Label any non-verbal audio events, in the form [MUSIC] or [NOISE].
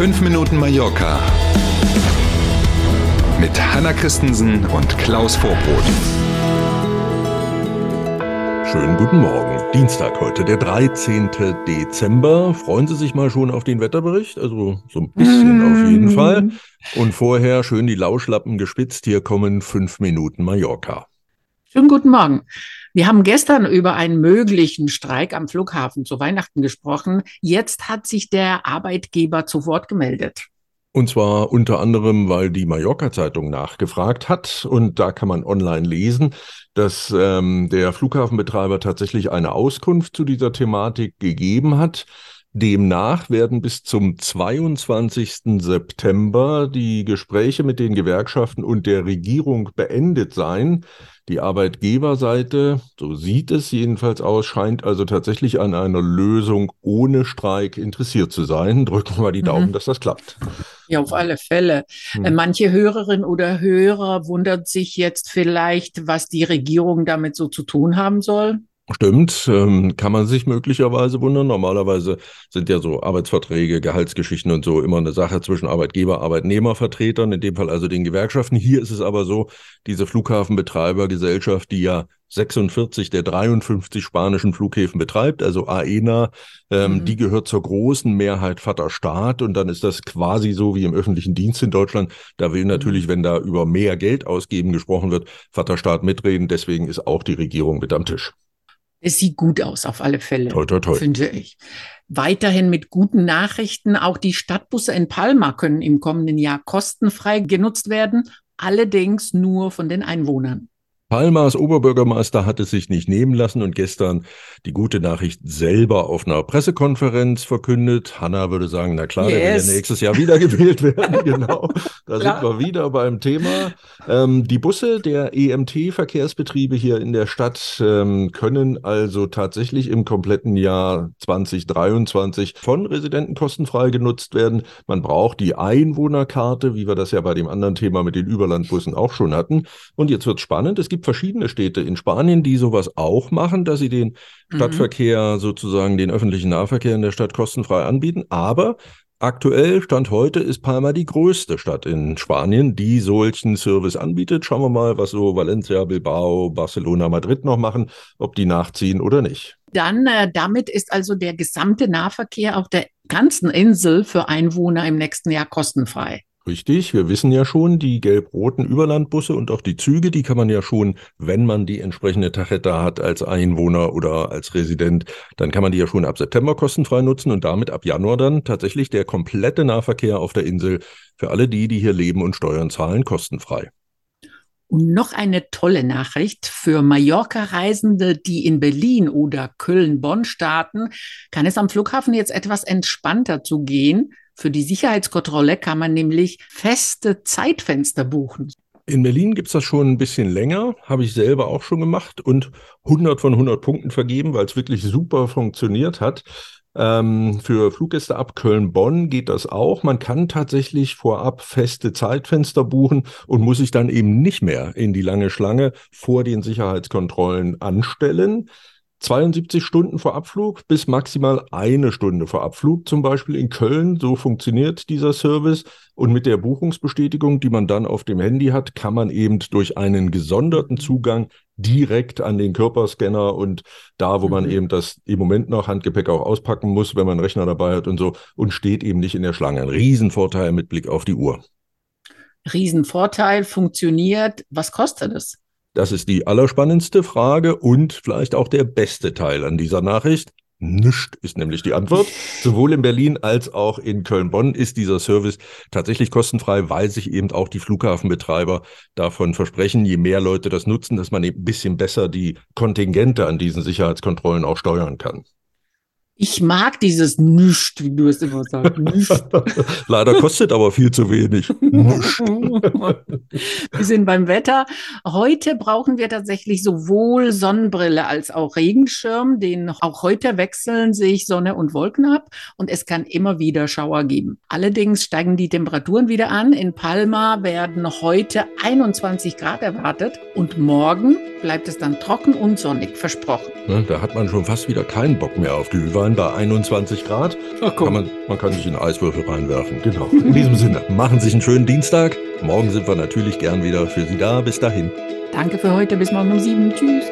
5 Minuten Mallorca mit Hanna Christensen und Klaus Vorbrot. Schönen guten Morgen. Dienstag heute, der 13. Dezember. Freuen Sie sich mal schon auf den Wetterbericht? Also so ein bisschen auf jeden Fall. Und vorher schön die Lauschlappen gespitzt. Hier kommen 5 Minuten Mallorca. Schönen guten Morgen. Wir haben gestern über einen möglichen Streik am Flughafen zu Weihnachten gesprochen. Jetzt hat sich der Arbeitgeber zu Wort gemeldet. Und zwar unter anderem, weil die Mallorca-Zeitung nachgefragt hat. Und da kann man online lesen, dass ähm, der Flughafenbetreiber tatsächlich eine Auskunft zu dieser Thematik gegeben hat. Demnach werden bis zum 22. September die Gespräche mit den Gewerkschaften und der Regierung beendet sein. Die Arbeitgeberseite, so sieht es jedenfalls aus, scheint also tatsächlich an einer Lösung ohne Streik interessiert zu sein. Drücken wir mal die Daumen, mhm. dass das klappt. Ja, auf alle Fälle. Mhm. Manche Hörerin oder Hörer wundert sich jetzt vielleicht, was die Regierung damit so zu tun haben soll. Stimmt, ähm, kann man sich möglicherweise wundern. Normalerweise sind ja so Arbeitsverträge, Gehaltsgeschichten und so immer eine Sache zwischen Arbeitgeber, Arbeitnehmervertretern, in dem Fall also den Gewerkschaften. Hier ist es aber so, diese Flughafenbetreibergesellschaft, die ja 46 der 53 spanischen Flughäfen betreibt, also AENA, ähm, mhm. die gehört zur großen Mehrheit Vaterstaat und dann ist das quasi so wie im öffentlichen Dienst in Deutschland. Da will natürlich, mhm. wenn da über mehr Geld ausgeben gesprochen wird, Vaterstaat mitreden. Deswegen ist auch die Regierung mit am Tisch. Es sieht gut aus, auf alle Fälle. Toi, toi, toi. Finde ich. Weiterhin mit guten Nachrichten. Auch die Stadtbusse in Palma können im kommenden Jahr kostenfrei genutzt werden, allerdings nur von den Einwohnern. Palmas Oberbürgermeister hat es sich nicht nehmen lassen und gestern die gute Nachricht selber auf einer Pressekonferenz verkündet. Hanna würde sagen, na klar, yes. der will ja nächstes Jahr wiedergewählt [LAUGHS] werden. [LAUGHS] genau, da sind wir wieder beim Thema. Ähm, die Busse der EMT-Verkehrsbetriebe hier in der Stadt ähm, können also tatsächlich im kompletten Jahr 2023 von Residenten kostenfrei genutzt werden. Man braucht die Einwohnerkarte, wie wir das ja bei dem anderen Thema mit den Überlandbussen auch schon hatten. Und jetzt wird spannend. Es gibt gibt verschiedene Städte in Spanien, die sowas auch machen, dass sie den mhm. Stadtverkehr sozusagen, den öffentlichen Nahverkehr in der Stadt kostenfrei anbieten. Aber Aktuell, Stand heute, ist Palma die größte Stadt in Spanien, die solchen Service anbietet. Schauen wir mal, was so Valencia, Bilbao, Barcelona, Madrid noch machen, ob die nachziehen oder nicht. Dann, äh, damit ist also der gesamte Nahverkehr auf der ganzen Insel für Einwohner im nächsten Jahr kostenfrei. Richtig, wir wissen ja schon, die gelb-roten Überlandbusse und auch die Züge, die kann man ja schon, wenn man die entsprechende Tarjeta hat als Einwohner oder als Resident, dann kann man die ja schon ab September kostenfrei nutzen und damit ab Januar dann tatsächlich der komplette Nahverkehr auf der Insel für alle die, die hier leben und Steuern zahlen, kostenfrei. Und noch eine tolle Nachricht für Mallorca-Reisende, die in Berlin oder Köln-Bonn starten, kann es am Flughafen jetzt etwas entspannter zugehen. Für die Sicherheitskontrolle kann man nämlich feste Zeitfenster buchen. In Berlin gibt es das schon ein bisschen länger, habe ich selber auch schon gemacht und 100 von 100 Punkten vergeben, weil es wirklich super funktioniert hat. Ähm, für Fluggäste ab Köln-Bonn geht das auch. Man kann tatsächlich vorab feste Zeitfenster buchen und muss sich dann eben nicht mehr in die lange Schlange vor den Sicherheitskontrollen anstellen. 72 Stunden vor Abflug bis maximal eine Stunde vor Abflug, zum Beispiel in Köln. So funktioniert dieser Service. Und mit der Buchungsbestätigung, die man dann auf dem Handy hat, kann man eben durch einen gesonderten Zugang direkt an den Körperscanner und da, wo man mhm. eben das im Moment noch Handgepäck auch auspacken muss, wenn man einen Rechner dabei hat und so, und steht eben nicht in der Schlange. Ein Riesenvorteil mit Blick auf die Uhr. Riesenvorteil, funktioniert. Was kostet es? Das ist die allerspannendste Frage und vielleicht auch der beste Teil an dieser Nachricht. Nischt ist nämlich die Antwort. Sowohl in Berlin als auch in Köln-Bonn ist dieser Service tatsächlich kostenfrei, weil sich eben auch die Flughafenbetreiber davon versprechen, je mehr Leute das nutzen, dass man ein bisschen besser die Kontingente an diesen Sicherheitskontrollen auch steuern kann. Ich mag dieses Nüscht, wie du es immer sagst. [LAUGHS] Leider kostet aber viel zu wenig. [LAUGHS] wir sind beim Wetter. Heute brauchen wir tatsächlich sowohl Sonnenbrille als auch Regenschirm, denn auch heute wechseln sich Sonne und Wolken ab und es kann immer wieder Schauer geben. Allerdings steigen die Temperaturen wieder an. In Palma werden heute 21 Grad erwartet und morgen bleibt es dann trocken und sonnig, versprochen. Da hat man schon fast wieder keinen Bock mehr auf Glühwein Rhein bei 21 Grad. Ach, Kann man, man kann sich in Eiswürfel reinwerfen. Genau. [LAUGHS] In diesem Sinne, machen Sie sich einen schönen Dienstag. Morgen sind wir natürlich gern wieder für Sie da. Bis dahin. Danke für heute. Bis morgen um sieben. Tschüss.